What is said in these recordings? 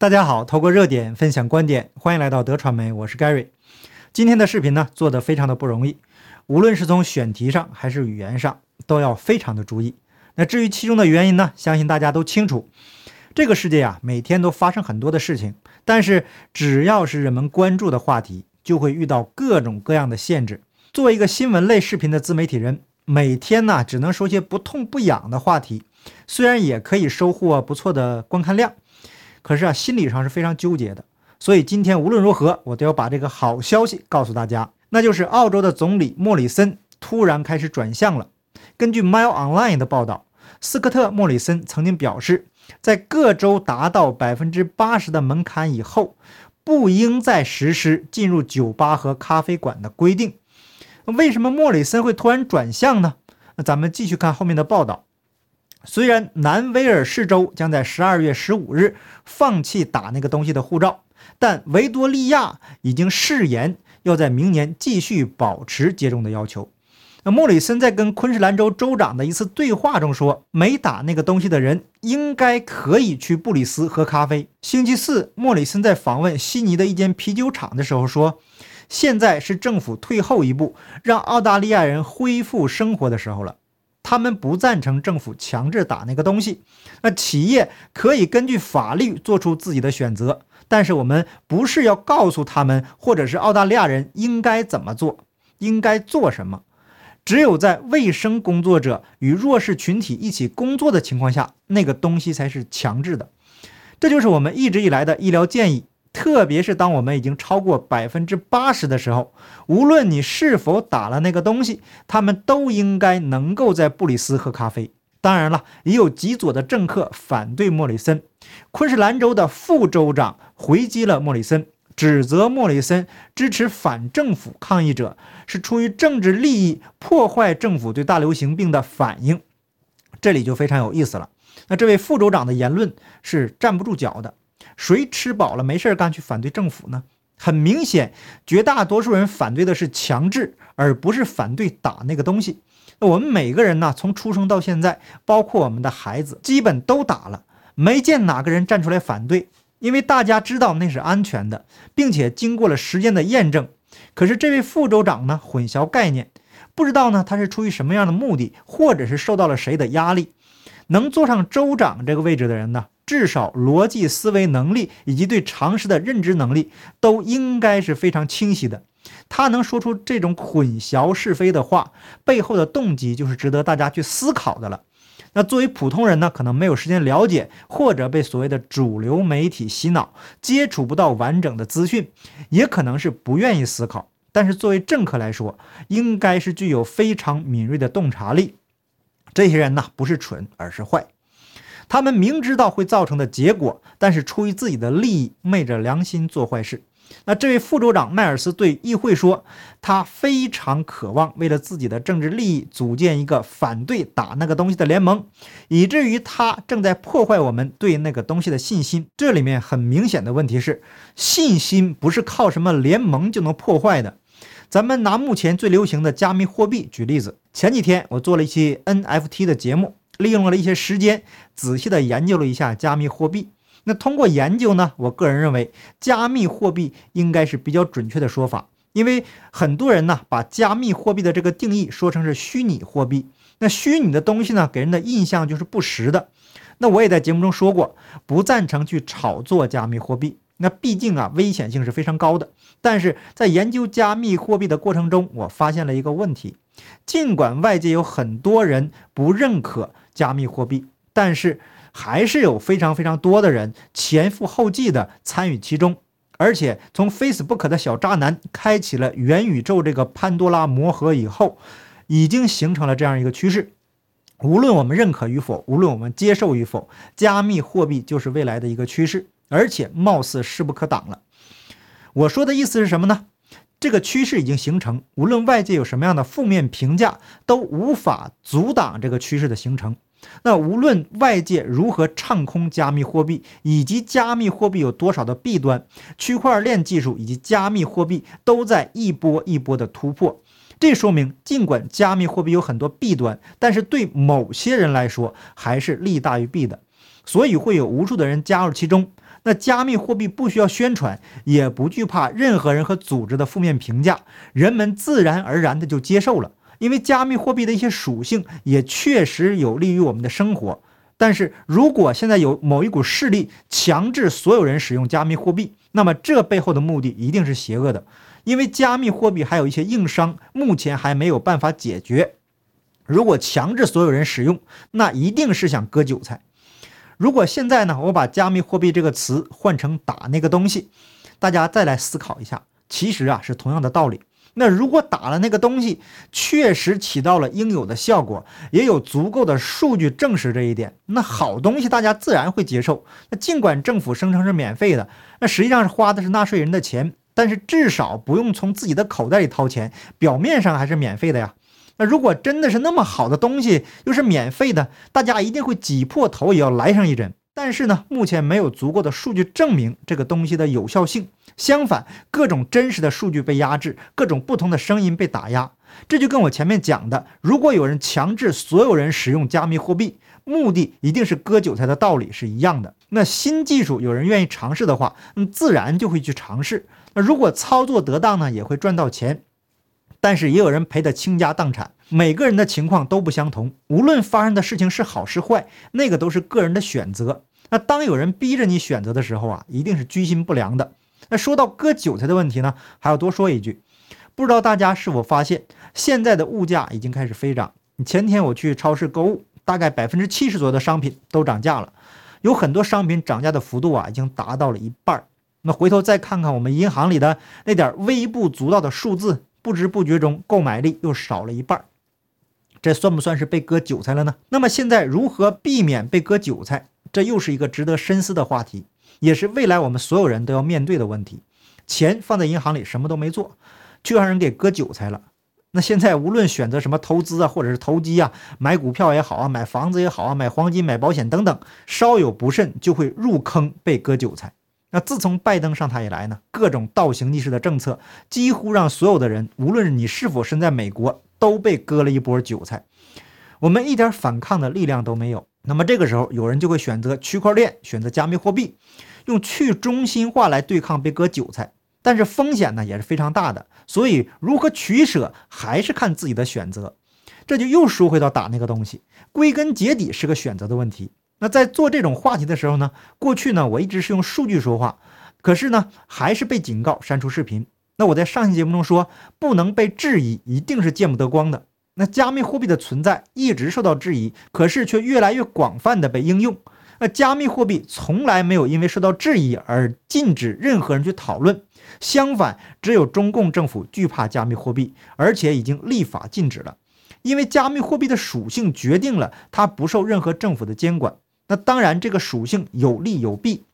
大家好，透过热点分享观点，欢迎来到德传媒，我是 Gary。今天的视频呢，做的非常的不容易，无论是从选题上还是语言上，都要非常的注意。那至于其中的原因呢，相信大家都清楚。这个世界啊，每天都发生很多的事情，但是只要是人们关注的话题，就会遇到各种各样的限制。作为一个新闻类视频的自媒体人，每天呢只能说些不痛不痒的话题，虽然也可以收获不错的观看量，可是啊心理上是非常纠结的。所以今天无论如何，我都要把这个好消息告诉大家，那就是澳洲的总理莫里森突然开始转向了。根据 Mail Online 的报道，斯科特·莫里森曾经表示，在各州达到百分之八十的门槛以后，不应再实施进入酒吧和咖啡馆的规定。为什么莫里森会突然转向呢？那咱们继续看后面的报道。虽然南威尔士州将在十二月十五日放弃打那个东西的护照，但维多利亚已经誓言要在明年继续保持接种的要求。那莫里森在跟昆士兰州州长的一次对话中说，没打那个东西的人应该可以去布里斯喝咖啡。星期四，莫里森在访问悉尼的一间啤酒厂的时候说。现在是政府退后一步，让澳大利亚人恢复生活的时候了。他们不赞成政府强制打那个东西。那企业可以根据法律做出自己的选择，但是我们不是要告诉他们，或者是澳大利亚人应该怎么做，应该做什么。只有在卫生工作者与弱势群体一起工作的情况下，那个东西才是强制的。这就是我们一直以来的医疗建议。特别是当我们已经超过百分之八十的时候，无论你是否打了那个东西，他们都应该能够在布里斯喝咖啡。当然了，也有极左的政客反对莫里森。昆士兰州的副州长回击了莫里森，指责莫里森支持反政府抗议者，是出于政治利益破坏政府对大流行病的反应。这里就非常有意思了。那这位副州长的言论是站不住脚的。谁吃饱了没事干去反对政府呢？很明显，绝大多数人反对的是强制，而不是反对打那个东西。那我们每个人呢，从出生到现在，包括我们的孩子，基本都打了，没见哪个人站出来反对，因为大家知道那是安全的，并且经过了时间的验证。可是这位副州长呢，混淆概念，不知道呢他是出于什么样的目的，或者是受到了谁的压力，能坐上州长这个位置的人呢？至少逻辑思维能力以及对常识的认知能力都应该是非常清晰的。他能说出这种混淆是非的话，背后的动机就是值得大家去思考的了。那作为普通人呢，可能没有时间了解，或者被所谓的主流媒体洗脑，接触不到完整的资讯，也可能是不愿意思考。但是作为政客来说，应该是具有非常敏锐的洞察力。这些人呢，不是蠢，而是坏。他们明知道会造成的结果，但是出于自己的利益，昧着良心做坏事。那这位副州长迈尔斯对议会说，他非常渴望为了自己的政治利益组建一个反对打那个东西的联盟，以至于他正在破坏我们对那个东西的信心。这里面很明显的问题是，信心不是靠什么联盟就能破坏的。咱们拿目前最流行的加密货币举例子，前几天我做了一期 NFT 的节目。利用了一些时间，仔细的研究了一下加密货币。那通过研究呢，我个人认为加密货币应该是比较准确的说法，因为很多人呢把加密货币的这个定义说成是虚拟货币。那虚拟的东西呢，给人的印象就是不实的。那我也在节目中说过，不赞成去炒作加密货币。那毕竟啊，危险性是非常高的。但是在研究加密货币的过程中，我发现了一个问题：尽管外界有很多人不认可。加密货币，但是还是有非常非常多的人前赴后继的参与其中，而且从 Facebook 的小渣男开启了元宇宙这个潘多拉魔盒以后，已经形成了这样一个趋势。无论我们认可与否，无论我们接受与否，加密货币就是未来的一个趋势，而且貌似势不可挡了。我说的意思是什么呢？这个趋势已经形成，无论外界有什么样的负面评价，都无法阻挡这个趋势的形成。那无论外界如何唱空加密货币，以及加密货币有多少的弊端，区块链技术以及加密货币都在一波一波的突破。这说明，尽管加密货币有很多弊端，但是对某些人来说还是利大于弊的，所以会有无数的人加入其中。那加密货币不需要宣传，也不惧怕任何人和组织的负面评价，人们自然而然的就接受了。因为加密货币的一些属性也确实有利于我们的生活。但是如果现在有某一股势力强制所有人使用加密货币，那么这背后的目的一定是邪恶的。因为加密货币还有一些硬伤，目前还没有办法解决。如果强制所有人使用，那一定是想割韭菜。如果现在呢，我把加密货币这个词换成打那个东西，大家再来思考一下，其实啊是同样的道理。那如果打了那个东西，确实起到了应有的效果，也有足够的数据证实这一点，那好东西大家自然会接受。那尽管政府声称是免费的，那实际上是花的是纳税人的钱，但是至少不用从自己的口袋里掏钱，表面上还是免费的呀。那如果真的是那么好的东西，又是免费的，大家一定会挤破头也要来上一针。但是呢，目前没有足够的数据证明这个东西的有效性。相反，各种真实的数据被压制，各种不同的声音被打压。这就跟我前面讲的，如果有人强制所有人使用加密货币，目的一定是割韭菜的道理是一样的。那新技术有人愿意尝试的话，那，自然就会去尝试。那如果操作得当呢，也会赚到钱。但是也有人赔得倾家荡产。每个人的情况都不相同，无论发生的事情是好是坏，那个都是个人的选择。那当有人逼着你选择的时候啊，一定是居心不良的。那说到割韭菜的问题呢，还要多说一句，不知道大家是否发现，现在的物价已经开始飞涨。前天我去超市购物，大概百分之七十左右的商品都涨价了，有很多商品涨价的幅度啊，已经达到了一半儿。那回头再看看我们银行里的那点微不足道的数字，不知不觉中购买力又少了一半。这算不算是被割韭菜了呢？那么现在如何避免被割韭菜？这又是一个值得深思的话题，也是未来我们所有人都要面对的问题。钱放在银行里什么都没做，却让人给割韭菜了。那现在无论选择什么投资啊，或者是投机啊，买股票也好啊，买房子也好啊，买黄金、买保险等等，稍有不慎就会入坑被割韭菜。那自从拜登上台以来呢，各种倒行逆施的政策，几乎让所有的人，无论你是否身在美国。都被割了一波韭菜，我们一点反抗的力量都没有。那么这个时候，有人就会选择区块链，选择加密货币，用去中心化来对抗被割韭菜。但是风险呢也是非常大的，所以如何取舍还是看自己的选择。这就又说回到打那个东西，归根结底是个选择的问题。那在做这种话题的时候呢，过去呢我一直是用数据说话，可是呢还是被警告删除视频。那我在上期节目中说，不能被质疑，一定是见不得光的。那加密货币的存在一直受到质疑，可是却越来越广泛的被应用。那加密货币从来没有因为受到质疑而禁止任何人去讨论，相反，只有中共政府惧怕加密货币，而且已经立法禁止了。因为加密货币的属性决定了它不受任何政府的监管。那当然，这个属性有利有弊。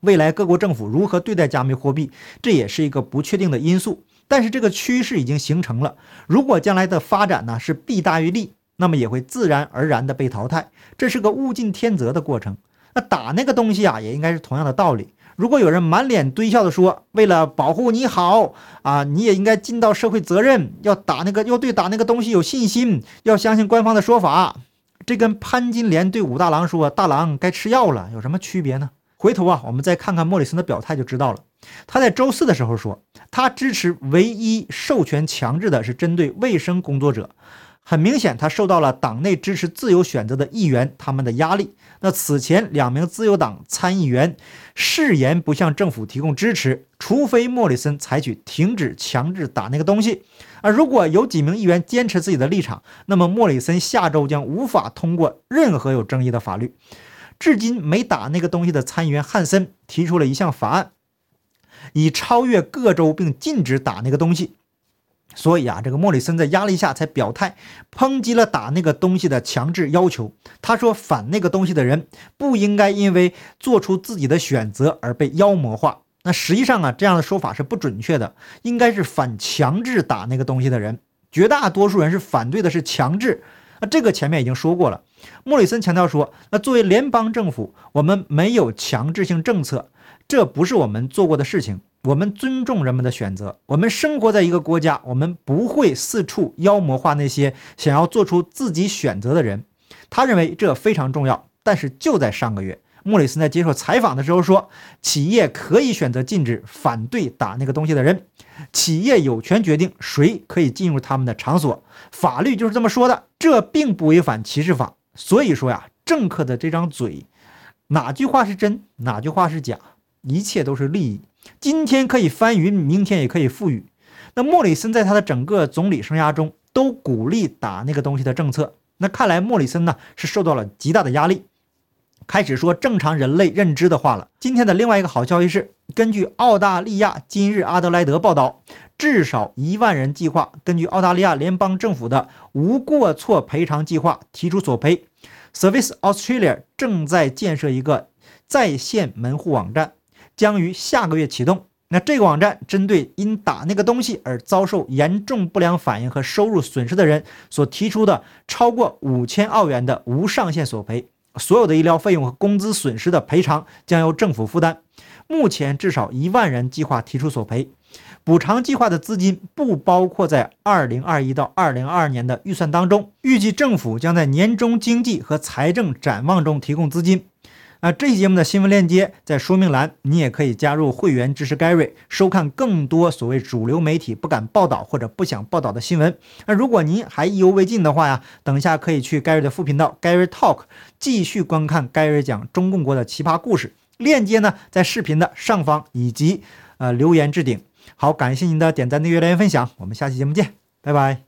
未来各国政府如何对待加密货币，这也是一个不确定的因素。但是这个趋势已经形成了。如果将来的发展呢是弊大于利，那么也会自然而然的被淘汰。这是个物竞天择的过程。那打那个东西啊，也应该是同样的道理。如果有人满脸堆笑的说，为了保护你好啊，你也应该尽到社会责任，要打那个，要对打那个东西有信心，要相信官方的说法。这跟潘金莲对武大郎说大郎该吃药了有什么区别呢？回头啊，我们再看看莫里森的表态就知道了。他在周四的时候说，他支持唯一授权强制的是针对卫生工作者。很明显，他受到了党内支持自由选择的议员他们的压力。那此前两名自由党参议员誓言不向政府提供支持，除非莫里森采取停止强制打那个东西。而如果有几名议员坚持自己的立场，那么莫里森下周将无法通过任何有争议的法律。至今没打那个东西的参议员汉森提出了一项法案，以超越各州并禁止打那个东西。所以啊，这个莫里森在压力下才表态，抨击了打那个东西的强制要求。他说，反那个东西的人不应该因为做出自己的选择而被妖魔化。那实际上啊，这样的说法是不准确的，应该是反强制打那个东西的人。绝大多数人是反对的，是强制。那这个前面已经说过了。莫里森强调说：“那作为联邦政府，我们没有强制性政策，这不是我们做过的事情。我们尊重人们的选择。我们生活在一个国家，我们不会四处妖魔化那些想要做出自己选择的人。”他认为这非常重要。但是就在上个月，莫里森在接受采访的时候说，企业可以选择禁止反对打那个东西的人，企业有权决定谁可以进入他们的场所，法律就是这么说的，这并不违反歧视法。所以说呀，政客的这张嘴，哪句话是真，哪句话是假，一切都是利益。今天可以翻云，明天也可以覆雨。那莫里森在他的整个总理生涯中都鼓励打那个东西的政策。那看来莫里森呢是受到了极大的压力，开始说正常人类认知的话了。今天的另外一个好消息是，根据澳大利亚今日阿德莱德报道，至少一万人计划根据澳大利亚联邦政府的无过错赔偿计划提出索赔。Service Australia 正在建设一个在线门户网站，将于下个月启动。那这个网站针对因打那个东西而遭受严重不良反应和收入损失的人所提出的超过五千澳元的无上限索赔，所有的医疗费用和工资损失的赔偿将由政府负担。目前至少一万人计划提出索赔，补偿计划的资金不包括在二零二一到二零二二年的预算当中。预计政府将在年终经济和财政展望中提供资金。那这期节目的新闻链接在说明栏，你也可以加入会员支持 Gary，收看更多所谓主流媒体不敢报道或者不想报道的新闻。那如果您还意犹未尽的话呀，等一下可以去 Gary 的副频道 Gary Talk 继续观看 Gary 讲中共国的奇葩故事。链接呢在视频的上方以及呃留言置顶。好，感谢您的点赞、订阅、留言、分享，我们下期节目见，拜拜。